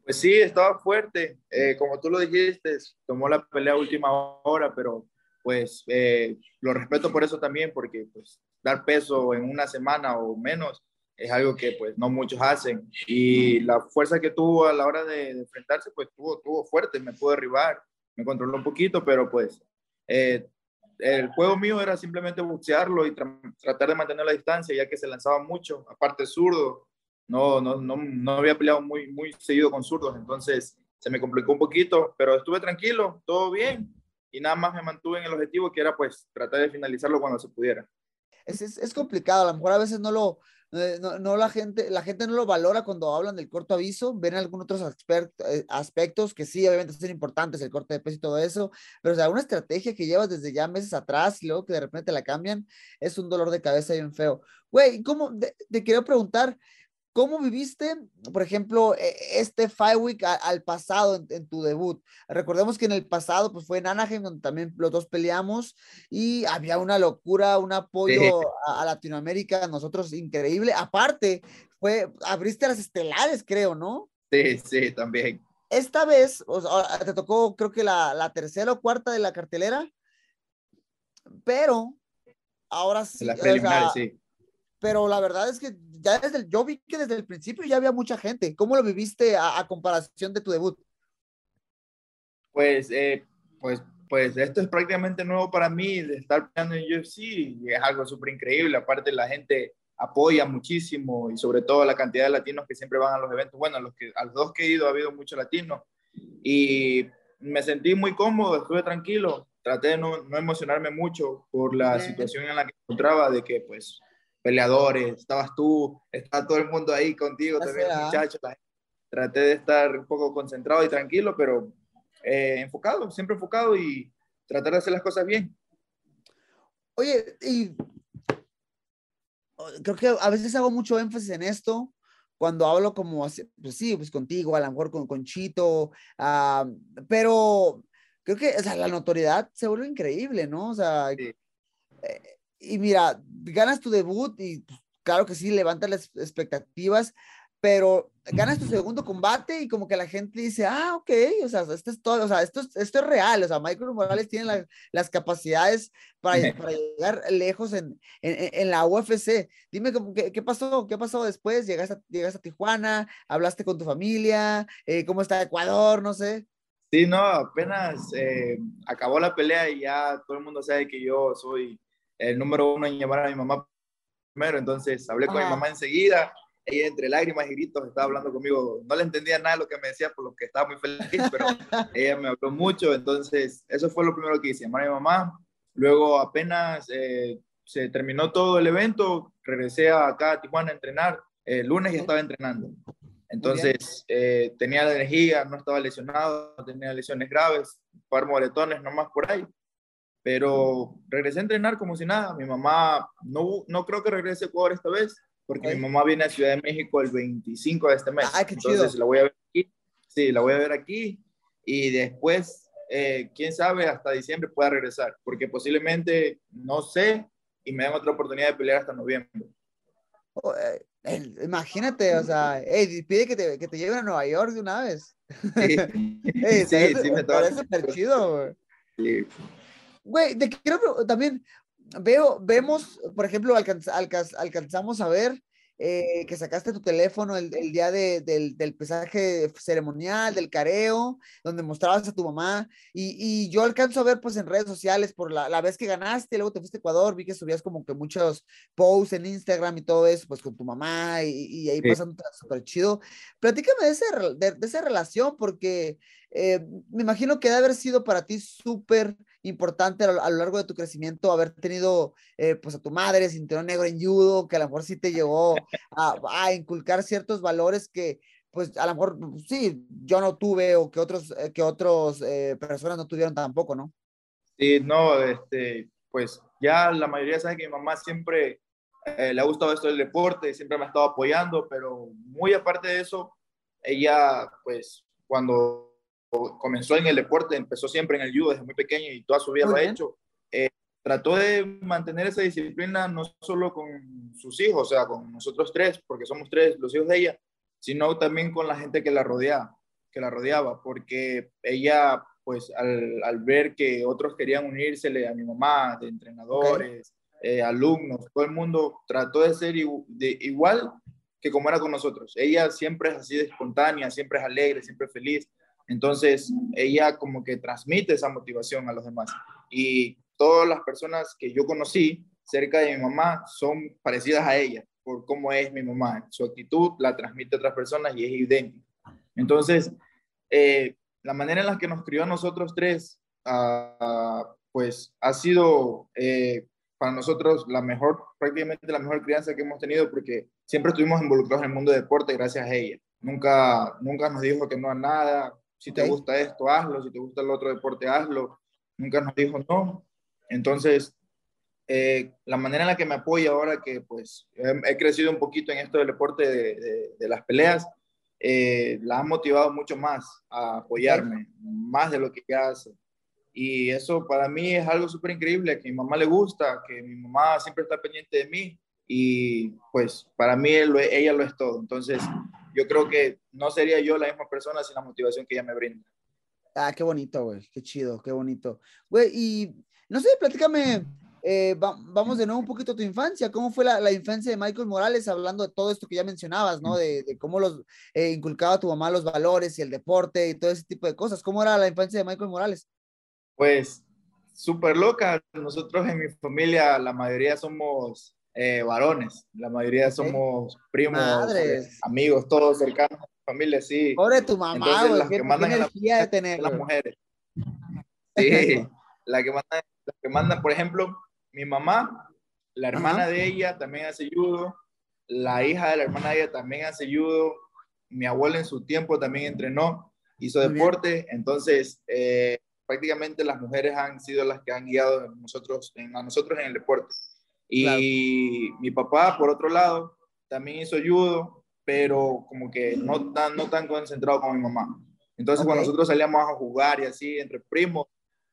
Pues sí, estaba fuerte, eh, como tú lo dijiste, tomó la pelea a última hora, pero pues eh, lo respeto por eso también, porque pues dar peso en una semana o menos es algo que pues no muchos hacen. Y la fuerza que tuvo a la hora de, enfrentarse pues tuvo, tuvo fuerte, me pudo derribar, me controló un poquito, pero pues eh, el juego mío era simplemente boxearlo y tratar de mantener la distancia, ya que se lanzaba mucho, aparte zurdo, no, no, no, no había peleado muy, muy seguido con zurdos, entonces se me complicó un poquito, pero estuve tranquilo, todo bien, y nada más me mantuve en el objetivo que era pues tratar de finalizarlo cuando se pudiera. Es, es, es complicado, a lo mejor a veces no lo, eh, no, no, la gente, la gente no lo valora cuando hablan del corto aviso, ven algunos otros eh, aspectos que sí, obviamente son importantes, el corte de peso y todo eso, pero o sea, una estrategia que llevas desde ya meses atrás y luego que de repente la cambian, es un dolor de cabeza bien feo. Güey, ¿cómo? te quiero preguntar, ¿Cómo viviste, por ejemplo, e, este Five Week al pasado en, tu debut? Recordemos que en el pasado pues fue en Anaheim donde también los dos peleamos y había una locura, un apoyo a, Latinoamérica, nosotros increíble. Aparte, fue abriste las estelares, creo, ¿no? Sí, sí, también. Esta vez, te tocó creo que la, la tercera o cuarta de la cartelera, pero ahora sí. Las preliminares, sí pero la verdad es que ya desde el, yo vi que desde el principio ya había mucha gente. ¿Cómo lo viviste a, comparación de tu debut? Pues, eh, pues, pues esto es prácticamente nuevo para mí, de estar peleando en UFC, y es algo súper increíble. Aparte, la gente apoya muchísimo y sobre todo la cantidad de latinos que siempre van a los eventos. Bueno, a los, que, a los dos que he ido ha habido muchos latinos y me sentí muy cómodo, estuve tranquilo. Traté de no, no emocionarme mucho por la situación en la que me encontraba, de que pues peleadores, estabas tú, estaba todo el mundo ahí contigo, también los muchachos. Traté de estar un poco concentrado y tranquilo, pero eh, enfocado, siempre enfocado y tratar de hacer las cosas bien. Oye, y creo que a veces hago mucho énfasis en esto cuando hablo como, pues sí, pues contigo, a lo mejor con, con Chito, ah, pero creo que o sea, la notoriedad se vuelve increíble, ¿no? O sea, eh, y mira, ganas tu debut y pues, claro que sí, levanta las expectativas, pero ganas tu segundo combate y como que la gente dice, ah, ok, o sea, esto es todo, o sea, esto, esto es real, o sea, Michael Morales tiene las capacidades para, para, llegar lejos en, en, en, la UFC. Dime, ¿qué, ¿qué, pasó? ¿Qué pasó después? ¿Llegaste a, llegaste a Tijuana? ¿Hablaste con tu familia? Eh, ¿Cómo está Ecuador? No sé. Sí, no, apenas eh, acabó la pelea y ya todo el mundo sabe que yo soy el número uno en llamar a mi mamá primero, entonces hablé con mi mamá enseguida, ella entre lágrimas y gritos estaba hablando conmigo, no le entendía nada de lo que me decía, por lo que estaba muy feliz, pero ella me habló mucho, entonces eso fue lo primero que hice, llamar a mi mamá, luego apenas eh, se terminó todo el evento, regresé acá a Tijuana a entrenar, el lunes ya estaba entrenando, entonces eh, tenía la energía, no estaba lesionado, no tenía lesiones graves, un par moretones nomás por ahí, pero regresé a entrenar como si nada. Mi mamá, no, no creo que regrese a Ecuador esta vez, porque mi mamá viene a Ciudad de México el 25 de este mes. Ah, qué Entonces la voy a ver aquí. Sí, la voy a ver aquí. Y después, eh, quién sabe, hasta diciembre pueda regresar, porque posiblemente, no sé, y me den otra oportunidad de pelear hasta noviembre. Oh, eh, imagínate, o sea, pide que te, que te lleven a Nueva York de una vez. Sí, sí, sí, me parece súper chido, Sí. Güey, te quiero también, veo, vemos, por ejemplo, alcanzamos a ver eh, que sacaste tu teléfono el, día del, del, pesaje ceremonial, del careo, donde mostrabas a tu mamá, y, yo alcanzo a ver pues en redes sociales por la, la, vez que ganaste, luego te fuiste a Ecuador, vi que subías como que muchos posts en Instagram y todo eso, pues con tu mamá, y, ahí pasando súper chido. Platícame de, ese, de, de esa relación, porque eh, me imagino que debe haber sido para ti súper importante a lo, largo de tu crecimiento haber tenido eh, pues a tu madre cinturón negro en judo, que a lo mejor sí te llevó a, inculcar ciertos valores que pues a lo mejor sí, yo no tuve o que otros, eh, que otros personas no tuvieron tampoco, ¿no? Sí, no, este, pues ya la mayoría sabe que mi mamá siempre le ha gustado esto del deporte, siempre me ha estado apoyando, pero muy aparte de eso, ella pues cuando comenzó en el deporte, empezó siempre en el judo desde muy pequeño y toda su vida lo ha hecho. Eh, trató de mantener esa disciplina no solo con sus hijos, o sea, con nosotros tres, porque somos tres los hijos de ella, sino también con la gente que la rodeaba, que la rodeaba, porque ella, pues, al, al ver que otros querían unírsele a mi mamá, de entrenadores, eh, alumnos, todo el mundo trató de ser de, igual que como era con nosotros. Ella siempre es así de espontánea, siempre es alegre, siempre feliz. Entonces, ella como que transmite esa motivación a los demás. Y todas las personas que yo conocí cerca de mi mamá son parecidas a ella, por cómo es mi mamá. Su actitud la transmite a otras personas y es idéntica. Entonces, eh, la manera en la que nos crió a nosotros tres, uh, pues ha sido eh, para nosotros la mejor, prácticamente la mejor crianza que hemos tenido porque siempre estuvimos involucrados en el mundo del deporte gracias a ella. Nunca, nunca nos dijo que no a nada, si te gusta esto, hazlo, si te gusta el otro deporte, hazlo. Nunca nos dijo no. Entonces, eh, la manera en la que me apoya ahora que pues he, crecido un poquito en esto del deporte de, de, las peleas, eh, la ha motivado mucho más a apoyarme, más de lo que ya hace. Y eso para mí es algo súper increíble, que mi mamá le gusta, que mi mamá siempre está pendiente de mí y pues para mí ella lo es todo. Entonces yo creo que no sería yo la misma persona sin la motivación que ella me brinda. Ah, qué bonito, güey, qué chido, qué bonito. Güey, y no sé, platícame, eh, vamos de nuevo un poquito a tu infancia. ¿Cómo fue la, infancia de Michael Morales, hablando de todo esto que ya mencionabas, ¿no? De, cómo los eh, inculcaba tu mamá los valores y el deporte y todo ese tipo de cosas. ¿Cómo era la infancia de Michael Morales? Pues súper loca. Nosotros en mi familia, la mayoría somos eh, varones, la mayoría somos primos, amigos, todos cercanos, familia, sí. Pobre tu mamá, las que mandan energía de tener, las mujeres. Sí, la que mandan, la que mandan, por ejemplo, mi mamá, la hermana de ella también hace judo, la hija de la hermana de ella también hace judo, mi abuela en su tiempo también entrenó, hizo deporte, entonces eh, prácticamente las mujeres han sido las que han guiado a nosotros en, a nosotros en el deporte. Y mi papá, por otro lado, también hizo judo, pero como que no tan, no tan concentrado como mi mamá. Entonces, cuando nosotros salíamos a jugar y así, entre primos,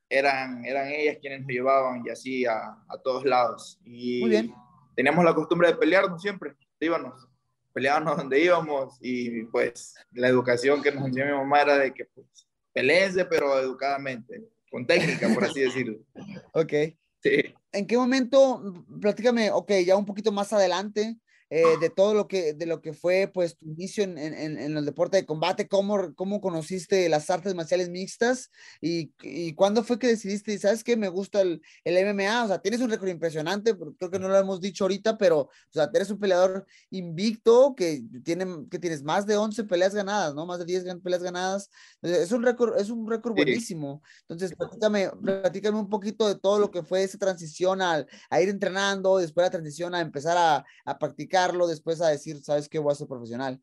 eran, eran ellas quienes nos llevaban y así a, a todos lados. Y Muy bien. teníamos la costumbre de pelearnos siempre, íbamos, peleábamos donde íbamos y pues la educación que nos enseñó mi mamá era de que pues peleense, pero educadamente, con técnica, por así decirlo. ok. Sí. ¿En qué momento, platícame, ok, ya un poquito más adelante, eh, de todo lo que, de lo que fue pues tu inicio en, en, en el deporte de combate, cómo, cómo conociste las artes marciales mixtas y, y cuándo fue que decidiste, sabes qué, me gusta el, el, MMA, o sea, tienes un récord impresionante, creo que no lo hemos dicho ahorita, pero, o sea, eres un peleador invicto que, tiene, que tienes más de 11 peleas ganadas, ¿no? Más de 10 peleas ganadas, es un récord, es un récord buenísimo. Entonces, platícame, platícame un poquito de todo lo que fue esa transición al, a ir entrenando, después la transición a empezar a, a practicar después a decir, ¿sabes qué? Voy a ser profesional?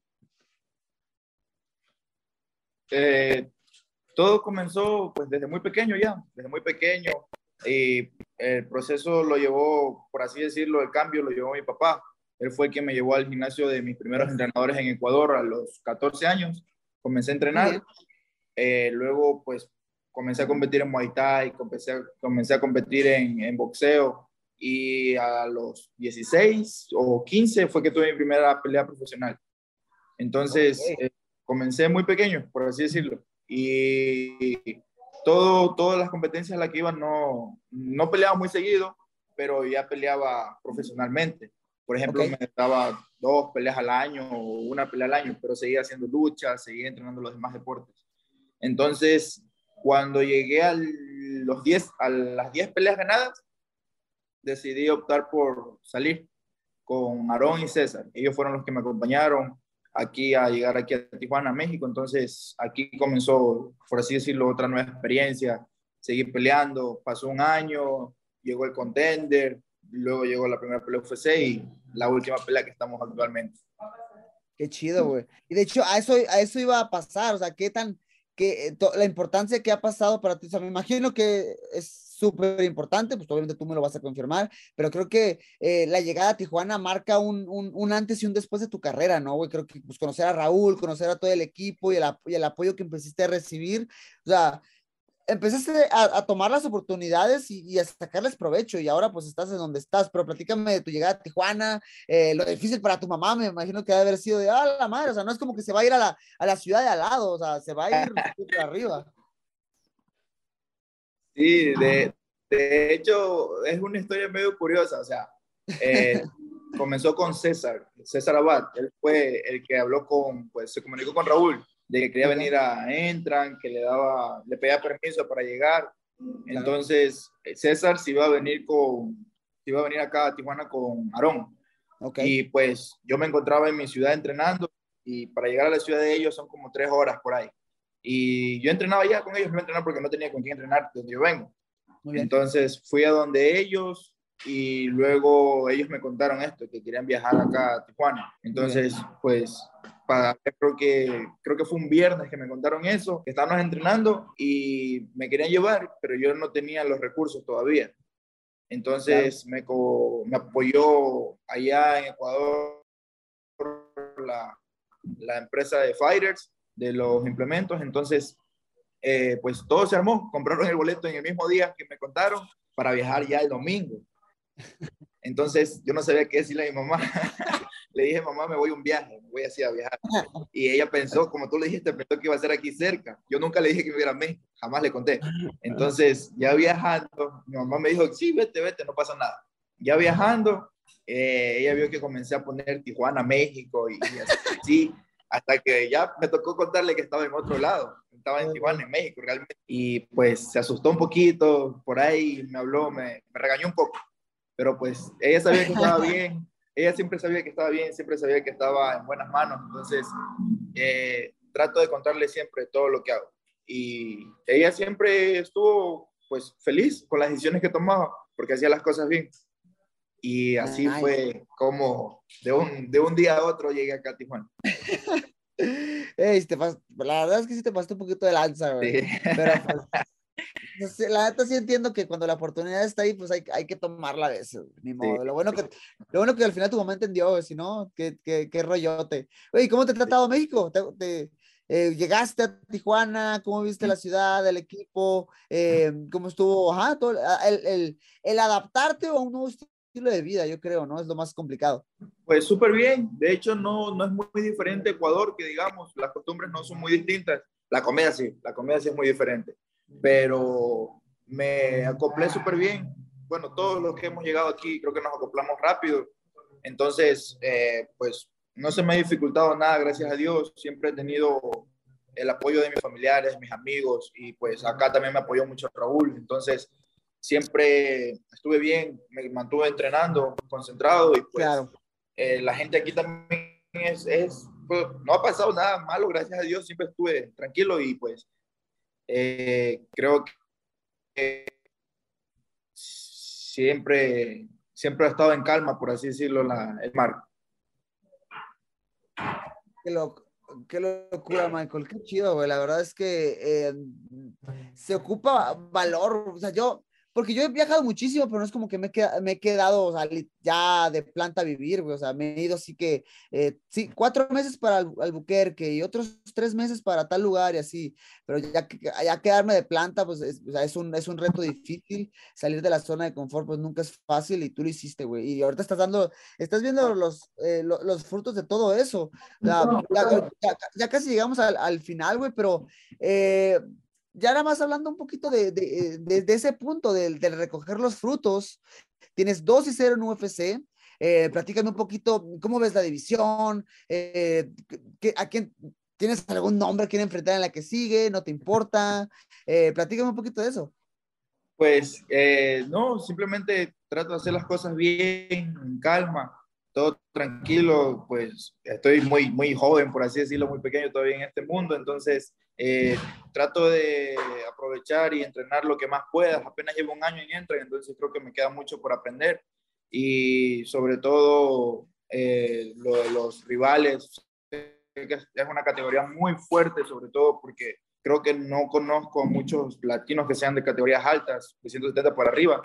Eh, todo comenzó pues desde muy pequeño ya, desde muy pequeño. Y el proceso lo llevó, por así decirlo, el cambio lo llevó mi papá. Él fue quien me llevó al gimnasio de mis primeros entrenadores en Ecuador a los 14 años. Comencé a entrenar. Eh, luego, pues, comencé a competir en Muay Thai, comencé a, comencé a competir en, en boxeo y a los 16 o 15 fue que tuve mi primera pelea profesional. Entonces, eh, comencé muy pequeño, por así decirlo, y todo, todas las competencias a las que iba no, no peleaba muy seguido, pero ya peleaba profesionalmente. Por ejemplo, me daba dos peleas al año o una pelea al año, pero seguía haciendo luchas, seguía entrenando los demás deportes. Entonces, cuando llegué a, los 10, a las 10 peleas ganadas, decidí optar por salir con Aarón y César. Ellos fueron los que me acompañaron aquí a llegar aquí a Tijuana, México. Entonces aquí comenzó, por así decirlo, otra nueva experiencia. Seguir peleando, pasó un año, llegó el contender, luego llegó la primera pelea UFC y la última pelea que estamos actualmente. Qué chido, güey. Y de hecho, a eso, a eso iba a pasar, o sea, qué tan, la importancia que ha pasado para ti. O sea, me imagino que es súper importante, pues obviamente tú me lo vas a confirmar, pero creo que eh, la llegada a Tijuana marca un, un, un, antes y un después de tu carrera, ¿no, güey? Creo que pues, conocer a Raúl, conocer a todo el equipo y el, y el apoyo que empezaste a recibir, o sea, empezaste a, a, tomar las oportunidades y, y, a sacarles provecho y ahora pues estás en donde estás, pero platícame de tu llegada a Tijuana, eh, lo difícil para tu mamá, me imagino que debe haber sido de, ah, la madre, o sea, no es como que se va a ir a la, a la ciudad de al lado, o sea, se va a ir arriba. Sí, de, de, hecho, es una historia medio curiosa, o sea, eh, comenzó con César, César Abad, él fue el que habló con, pues se comunicó con Raúl, de que quería venir a Entran, que le daba, le pedía permiso para llegar, Entonces, César se iba a venir con, iba a venir acá a Tijuana con Aarón. Y pues yo me encontraba en mi ciudad entrenando y para llegar a la ciudad de ellos son como tres horas por ahí. Y yo entrenaba ya con ellos, no entrenar porque no tenía con quién entrenar donde yo vengo. Entonces fui a donde ellos y luego ellos me contaron esto, que querían viajar acá a Tijuana. Entonces, pues para, creo, que, creo que fue un viernes que me contaron eso, que estábamos entrenando y me querían llevar, pero yo no tenía los recursos todavía. Entonces me, me apoyó allá en Ecuador la, la empresa de Fighters, de los implementos. Entonces, eh, pues todo se armó. Compraron el boleto en el mismo día que me contaron para viajar ya el domingo. Entonces, yo no sabía qué decirle a mi mamá. le dije, mamá, me voy a un viaje, me voy así a viajar. Y ella pensó, como tú le dijiste, pensó que iba a ser aquí cerca. Yo nunca le dije que me iba a México, jamás le conté. Entonces, ya viajando, mi mamá me dijo, sí, vete, vete, no pasa nada. Ya viajando, eh, ella vio que comencé a poner Tijuana, México, y, así, hasta que ya me tocó contarle que estaba en otro lado, estaba en Tijuana, en México, realmente. Y pues se asustó un poquito, por ahí me habló, me, me regañó un poco, pero pues ella sabía que estaba bien ella siempre sabía que estaba bien, siempre sabía que estaba en buenas manos, entonces eh, trato de contarle siempre todo lo que hago. Y ella siempre estuvo pues feliz con las decisiones que tomaba, porque hacía las cosas bien. Y así fue como de un, de un día a otro llegué acá a Tijuana. la verdad es que sí te pasaste un poquito de lanza, güey. Pero pues, la neta sí entiendo que cuando la oportunidad está ahí, pues hay, hay que tomarla de eso, ni modo. Lo, bueno que, lo bueno que al final tu mamá entendió, si no, qué, qué, qué rollote. Oye, ¿cómo te ha tratado México? ¿Te, eh, llegaste a Tijuana? ¿Cómo viste la ciudad, el equipo? Eh, ¿Cómo estuvo ajá, todo, el, el, el, adaptarte a un nuevo estilo de vida, yo creo, ¿no? Es lo más complicado. Pues súper bien. De hecho, no, no es muy, diferente Ecuador, que digamos, las costumbres no son muy distintas. La comida sí, la comida sí es muy diferente pero me acoplé súper bien. Bueno, todos los que hemos llegado aquí creo que nos acoplamos rápido. Entonces, eh, pues no se me ha dificultado nada, gracias a Dios. Siempre he tenido el apoyo de mis familiares, mis amigos, y pues acá también me apoyó mucho Raúl. Entonces, siempre estuve bien, me mantuve entrenando, concentrado, y pues eh, la gente aquí también es, es pues, no ha pasado nada malo, gracias a Dios, siempre estuve tranquilo y pues eh, creo que siempre, siempre ha estado en calma, por así decirlo, la, el mar. Qué, qué locura, Michael, qué chido, güey. La verdad es que eh, se ocupa valor. O sea, yo, porque yo he viajado muchísimo, pero no es como que me, me he quedado ya de planta a vivir, o sea, me he ido así que, eh, sí, cuatro meses para Albuquerque y otros tres meses para tal lugar y así, pero ya, ya quedarme de planta, pues es, o sea, es, un, es un reto difícil, salir de la zona de confort, pues nunca es fácil y tú lo hiciste, güey, y ahorita estás dando, estás viendo los, eh, los, frutos de todo eso, ya, ya, casi llegamos al, al final, güey, pero... Eh, ya nada más hablando un poquito de, de, de, ese punto, de, recoger los frutos, tienes 2 y 0 en UFC. Eh, platícame un poquito cómo ves la división, eh, a quién tienes algún nombre quién enfrentar en la que sigue, no te importa. Eh, platícame un poquito de eso. Pues eh, no, simplemente trato de hacer las cosas bien, en calma, todo tranquilo, pues estoy muy, muy joven, por así decirlo, muy pequeño todavía en este mundo, entonces eh, trato de aprovechar y entrenar lo que más puedas. Apenas llevo un año en Entra, entonces creo que me queda mucho por aprender. Y sobre todo eh, lo de los rivales, es una categoría muy fuerte, sobre todo porque creo que no conozco muchos latinos que sean de categorías altas, de 170 para arriba.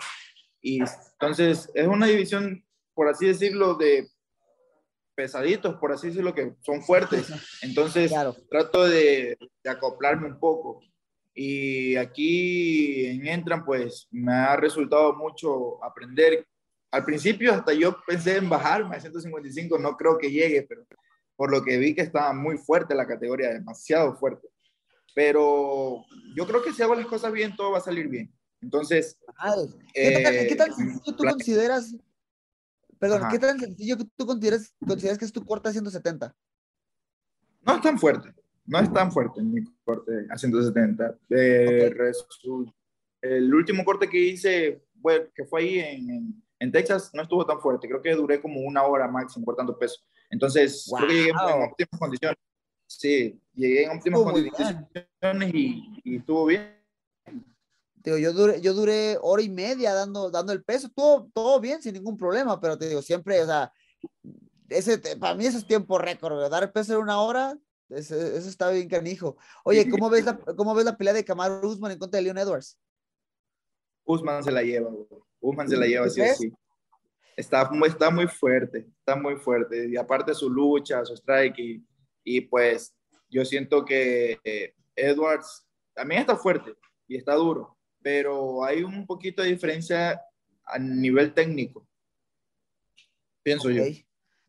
Y entonces es una división, por así decirlo, de pesaditos, por así decirlo, que son fuertes. Entonces, trato de, acoplarme un poco. Y aquí en Entran, pues me ha resultado mucho aprender. Al principio hasta yo pensé en bajarme a 155, no creo que llegue, pero por lo que vi que estaba muy fuerte la categoría, demasiado fuerte. Pero yo creo que si hago las cosas bien, todo va a salir bien. Entonces, ¿qué, tal, eh, tú consideras Perdón, ¿qué tan sencillo que tú consideras, consideras que es tu corte a 170? No es tan fuerte, no es tan fuerte mi corte a 170. Eh, el último corte que hice, bueno, que fue ahí en, en, Texas, no estuvo tan fuerte. Creo que duré como una hora máximo cortando peso. Entonces, creo que llegué en, óptimas condiciones. Sí, llegué en óptimas condiciones y, y, estuvo bien. Digo, yo duré, yo duré hora y media dando, dando el peso, todo, todo bien, sin ningún problema, pero te digo, siempre, o sea, ese, para mí ese es tiempo récord, dar el peso en una hora, eso, está bien canijo. Oye, ¿cómo ves la, cómo ves la pelea de Kamaru Usman en contra de Leon Edwards? Usman se la lleva, Usman se la lleva, sí, sí. Está, está muy fuerte, está muy fuerte. Y aparte su lucha, su strike, y, y pues yo siento que eh, Edwards también está fuerte y está duro, pero hay un poquito de diferencia a nivel técnico, pienso yo.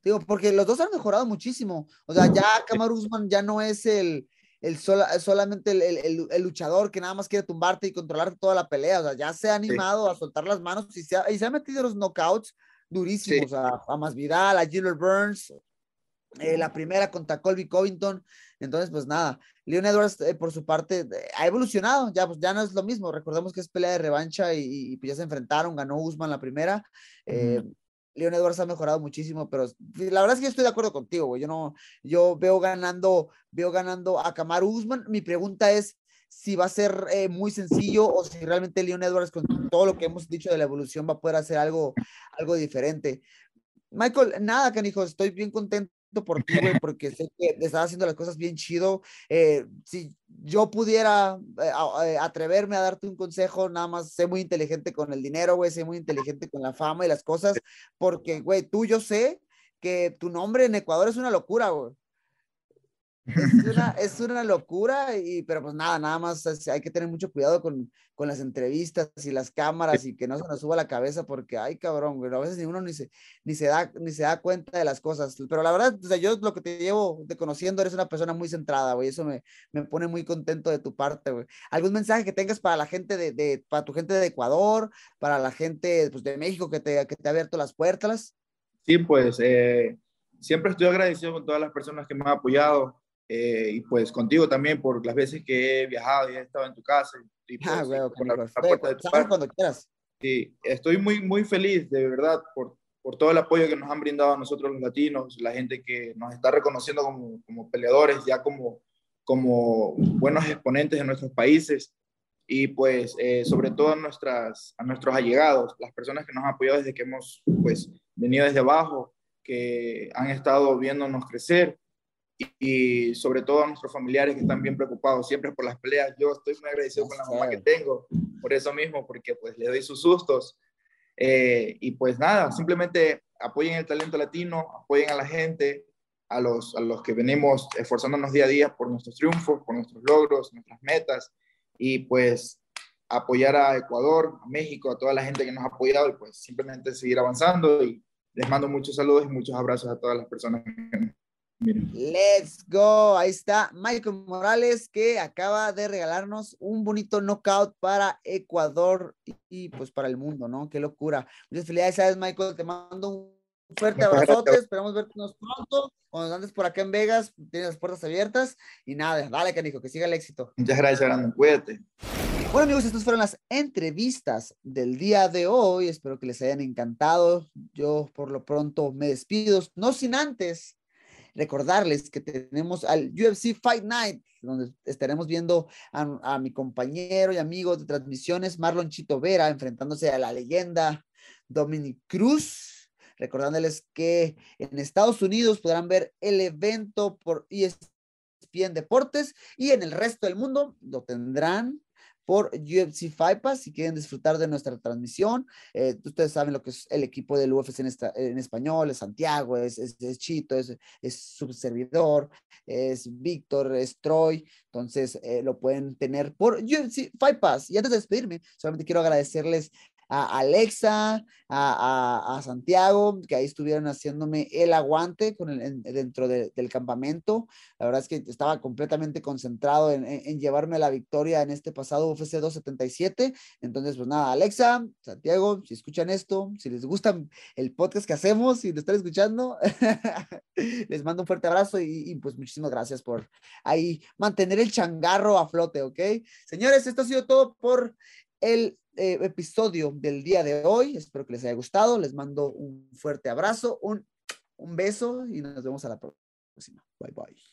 Digo, porque los dos han mejorado muchísimo. O sea, ya Kamaru Usman ya no es el, el solamente el, el, luchador que nada más quiere tumbarte y controlar toda la pelea. O sea, ya se ha animado a soltar las manos y se ha, y se ha metido los knockouts durísimos a, a Masvidal, a Gilbert Burns, eh, la primera contra Colby Covington. Entonces, pues nada, Leon Edwards eh, por su parte eh, ha evolucionado, ya, pues, ya no es lo mismo. Recordemos que es pelea de revancha y, pues ya se enfrentaron, ganó Usman la primera. Leon Edwards ha mejorado muchísimo, pero la verdad es que yo estoy de acuerdo contigo, güey. Yo no, yo veo ganando, veo ganando a Kamaru Usman. Mi pregunta es si va a ser eh, muy sencillo o si realmente Leon Edwards, con todo lo que hemos dicho de la evolución, va a poder hacer algo, algo diferente. Michael, nada, canijo, estoy bien contento por ti, güey, porque sé que estás haciendo las cosas bien chido. Eh, si yo pudiera eh, eh, atreverme a darte un consejo, nada más sé muy inteligente con el dinero, güey, sé muy inteligente con la fama y las cosas, porque, güey, tú yo sé que tu nombre en Ecuador es una locura, güey. Es una, es una locura, y, pero pues nada, nada más hay que tener mucho cuidado con, con las entrevistas y las cámaras y que no se nos suba la cabeza porque, ay cabrón, a veces ni uno ni se, ni se, da, ni se da cuenta de las cosas. Pero la verdad, o sea, yo lo que te llevo de conociendo, eres una persona muy centrada, güey, eso me, me pone muy contento de tu parte, güey. ¿Algún mensaje que tengas para la gente de, de, para tu gente de Ecuador, para la gente pues, de México que te, que te ha abierto las puertas? Sí, pues eh, siempre estoy agradecido con todas las personas que me han apoyado eh, y pues contigo también por las veces que he viajado y he estado en tu casa. Y ah, pues, la, cuando quieras. Sí, estoy muy, muy feliz, de verdad, por, por todo el apoyo que nos han brindado a nosotros los latinos, la gente que nos está reconociendo como, como peleadores, ya como, como buenos exponentes de nuestros países y pues eh, sobre todo a, nuestras, a nuestros allegados, las personas que nos han apoyado desde que hemos pues venido desde abajo, que han estado viéndonos crecer y sobre todo a nuestros familiares que están bien preocupados siempre por las peleas. Yo estoy muy agradecido con la mamá que tengo, por eso mismo, porque pues le doy sus sustos. Eh, y pues nada, simplemente apoyen el talento latino, apoyen a la gente, a los, a los que venimos esforzándonos día a día por nuestros triunfos, por nuestros logros, nuestras metas, y pues apoyar a Ecuador, a México, a toda la gente que nos ha apoyado y pues simplemente seguir avanzando y les mando muchos saludos y muchos abrazos a todas las personas que Let's go. Ahí está Michael Morales que acaba de regalarnos un bonito knockout para Ecuador y, pues para el mundo, ¿no? Qué locura. Muchas felicidades, ¿sabes, Michael? Te mando un fuerte abrazote. Esperamos vernos pronto. Cuando andes por acá en Vegas, tienes las puertas abiertas. Y nada, dale, canijo, que siga el éxito. Muchas gracias, Brandon. Cuídate. Bueno, amigos, estas fueron las entrevistas del día de hoy. Espero que les hayan encantado. Yo, por lo pronto, me despido, no sin antes recordarles que tenemos al UFC Fight Night, donde estaremos viendo a, mi compañero y amigo de transmisiones, Marlon Chito Vera, enfrentándose a la leyenda Dominic Cruz. Recordándoles que en Estados Unidos podrán ver el evento por ESPN Deportes y en el resto del mundo lo tendrán por UFC Fight Pass si quieren disfrutar de nuestra transmisión. Eh, ustedes saben lo que es el equipo del UFC en, en español, es Santiago, es, es, Chito, es, es su servidor, es Víctor, es Troy. Entonces eh, lo pueden tener por UFC Fight Pass. Y antes de despedirme, solamente quiero agradecerles a Alexa, a, Santiago, que ahí estuvieron haciéndome el aguante con el, dentro del campamento. La verdad es que estaba completamente concentrado en, llevarme la victoria en este pasado UFC 277. Entonces, pues nada, Alexa, Santiago, si escuchan esto, si les gusta el podcast que hacemos, si lo están escuchando, les mando un fuerte abrazo y, y pues muchísimas gracias por ahí mantener el changarro a flote, ¿ok? Señores, esto ha sido todo por el eh, episodio del día de hoy. Espero que les haya gustado. Les mando un fuerte abrazo, un, un beso y nos vemos a la próxima. Bye bye.